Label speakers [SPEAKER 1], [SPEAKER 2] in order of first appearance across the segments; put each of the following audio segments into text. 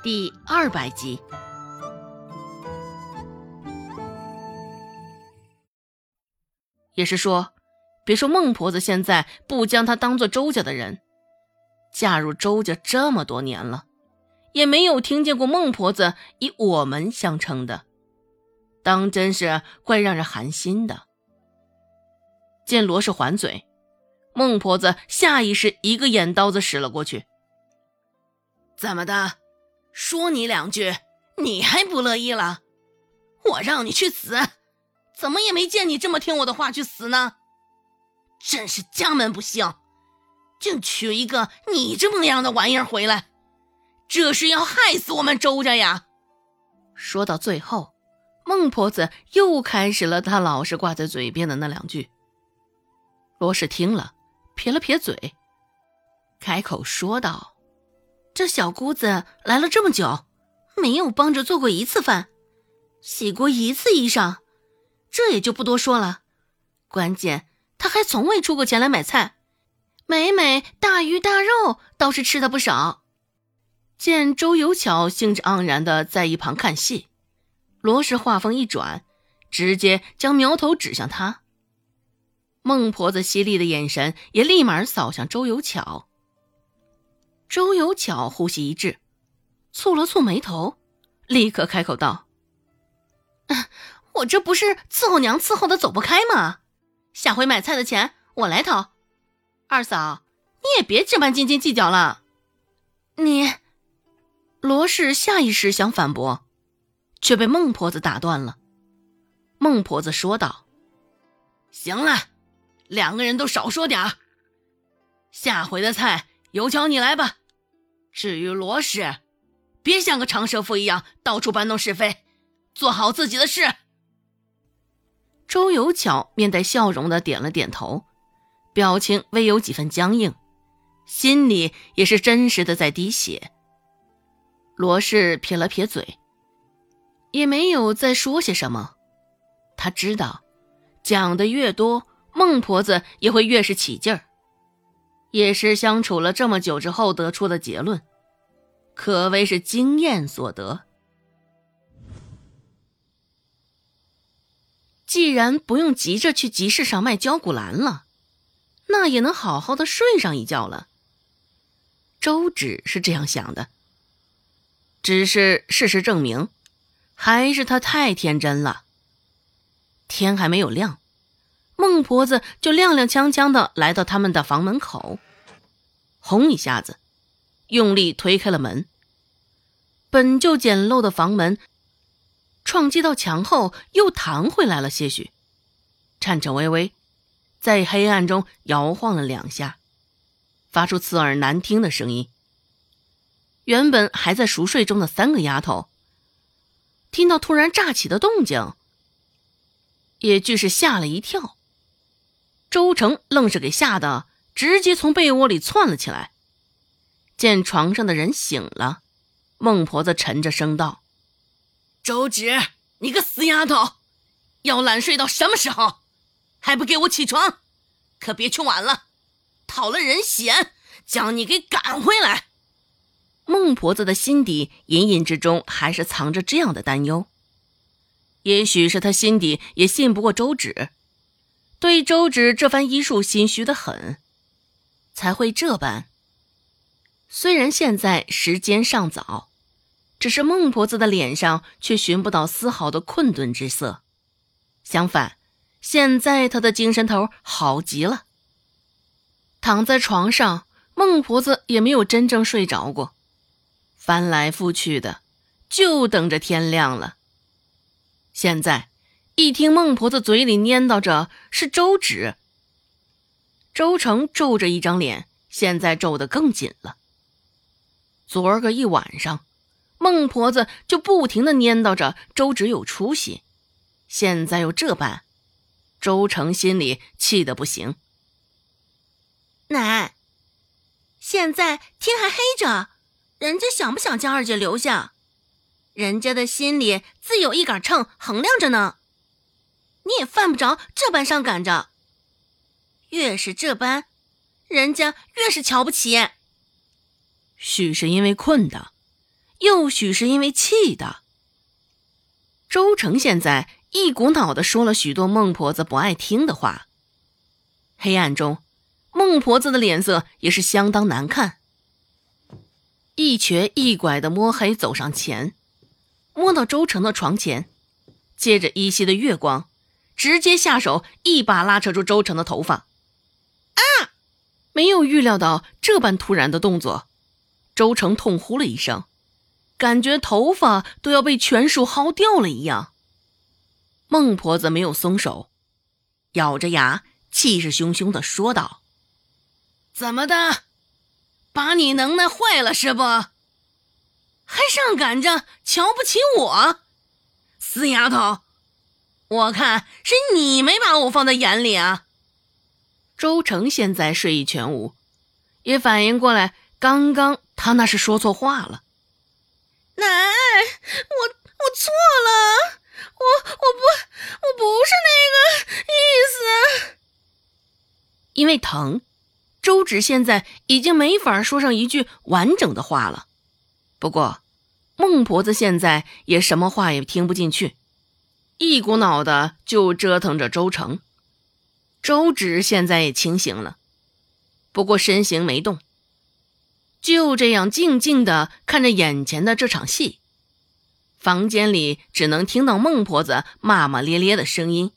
[SPEAKER 1] 第二百集。也是说，别说孟婆子现在不将她当做周家的人，嫁入周家这么多年了，也没有听见过孟婆子以我们相称的，当真是怪让人寒心的。见罗氏还嘴，孟婆子下意识一个眼刀子使了过去。
[SPEAKER 2] 怎么的？说你两句，你还不乐意了？我让你去死，怎么也没见你这么听我的话去死呢？真是家门不幸，竟娶一个你这么样的玩意儿回来，这是要害死我们周家呀！
[SPEAKER 1] 说到最后，孟婆子又开始了她老是挂在嘴边的那两句。罗氏听了，撇了撇嘴，开口说道。这小姑子来了这么久，没有帮着做过一次饭，洗过一次衣裳，这也就不多说了。关键她还从未出过钱来买菜，每每大鱼大肉倒是吃的不少。见周有巧兴致盎然的在一旁看戏，罗氏话锋一转，直接将苗头指向他。孟婆子犀利的眼神也立马扫向周有巧。周有巧呼吸一滞，蹙了蹙眉头，立刻开口道：“我这不是伺候娘伺候的走不开吗？下回买菜的钱我来掏。二嫂，你也别这般斤斤计较了。”你，罗氏下意识想反驳，却被孟婆子打断了。孟婆子说道：“
[SPEAKER 2] 行了，两个人都少说点儿。下回的菜。”有巧你来吧。至于罗氏，别像个长舌妇一样到处搬弄是非，做好自己的事。
[SPEAKER 1] 周有巧面带笑容的点了点头，表情微有几分僵硬，心里也是真实的在滴血。罗氏撇了撇嘴，也没有再说些什么。他知道，讲的越多，孟婆子也会越是起劲儿。也是相处了这么久之后得出的结论，可谓是经验所得。既然不用急着去集市上卖焦骨兰了，那也能好好的睡上一觉了。周芷是这样想的，只是事实证明，还是他太天真了。天还没有亮。孟婆子就踉踉跄跄的来到他们的房门口，轰一下子，用力推开了门。本就简陋的房门，撞击到墙后又弹回来了些许，颤颤巍巍，在黑暗中摇晃了两下，发出刺耳难听的声音。原本还在熟睡中的三个丫头，听到突然炸起的动静，也俱是吓了一跳。周成愣是给吓得直接从被窝里窜了起来。见床上的人醒了，孟婆子沉着声道：“
[SPEAKER 2] 周芷，你个死丫头，要懒睡到什么时候？还不给我起床！可别去晚了，讨了人嫌，将你给赶回来。”
[SPEAKER 1] 孟婆子的心底隐隐之中还是藏着这样的担忧。也许是她心底也信不过周芷。对周芷这番医术心虚的很，才会这般。虽然现在时间尚早，只是孟婆子的脸上却寻不到丝毫的困顿之色。相反，现在她的精神头好极了。躺在床上，孟婆子也没有真正睡着过，翻来覆去的，就等着天亮了。现在。一听孟婆子嘴里念叨着是周芷，周成皱着一张脸，现在皱得更紧了。昨儿个一晚上，孟婆子就不停的念叨着周芷有出息，现在又这般，周成心里气得不行。
[SPEAKER 3] 奶，现在天还黑着，人家想不想将二姐留下？人家的心里自有一杆秤衡量着呢。你也犯不着这般上赶着。越是这般，人家越是瞧不起。
[SPEAKER 1] 许是因为困的，又许是因为气的。周成现在一股脑的说了许多孟婆子不爱听的话。黑暗中，孟婆子的脸色也是相当难看，一瘸一拐的摸黑走上前，摸到周成的床前，借着依稀的月光，直接下手一把拉扯住周成的头发。啊！没有预料到这般突然的动作，周成痛呼了一声，感觉头发都要被全数薅掉了一样。孟婆子没有松手，咬着牙。气势汹汹的说道：“
[SPEAKER 2] 怎么的，把你能耐坏了是不？还上赶着瞧不起我，死丫头！我看是你没把我放在眼里啊！”
[SPEAKER 1] 周成现在睡意全无，也反应过来，刚刚他那是说错话了。
[SPEAKER 3] 奶，我我错了，我我不我不是那个意思。
[SPEAKER 1] 因为疼，周芷现在已经没法说上一句完整的话了。不过，孟婆子现在也什么话也听不进去，一股脑的就折腾着周成。周芷现在也清醒了，不过身形没动，就这样静静的看着眼前的这场戏。房间里只能听到孟婆子骂骂咧咧的声音，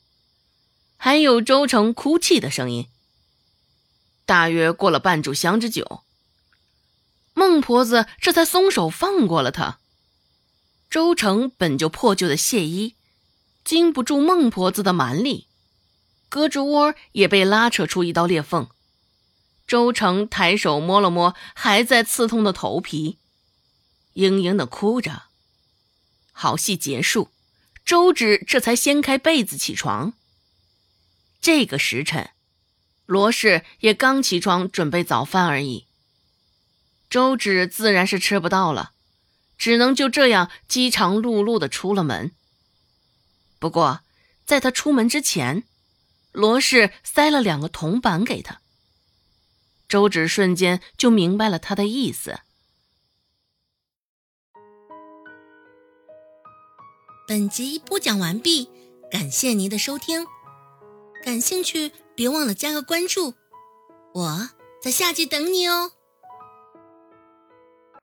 [SPEAKER 1] 还有周成哭泣的声音。大约过了半炷香之久，孟婆子这才松手放过了他。周成本就破旧的亵衣，经不住孟婆子的蛮力，胳肢窝也被拉扯出一道裂缝。周成抬手摸了摸还在刺痛的头皮，嘤嘤的哭着。好戏结束，周芷这才掀开被子起床。这个时辰。罗氏也刚起床准备早饭而已，周芷自然是吃不到了，只能就这样饥肠辘辘的出了门。不过，在他出门之前，罗氏塞了两个铜板给他。周芷瞬间就明白了他的意思。
[SPEAKER 3] 本集播讲完毕，感谢您的收听，感兴趣。别忘了加个关注，我在下集等你哦。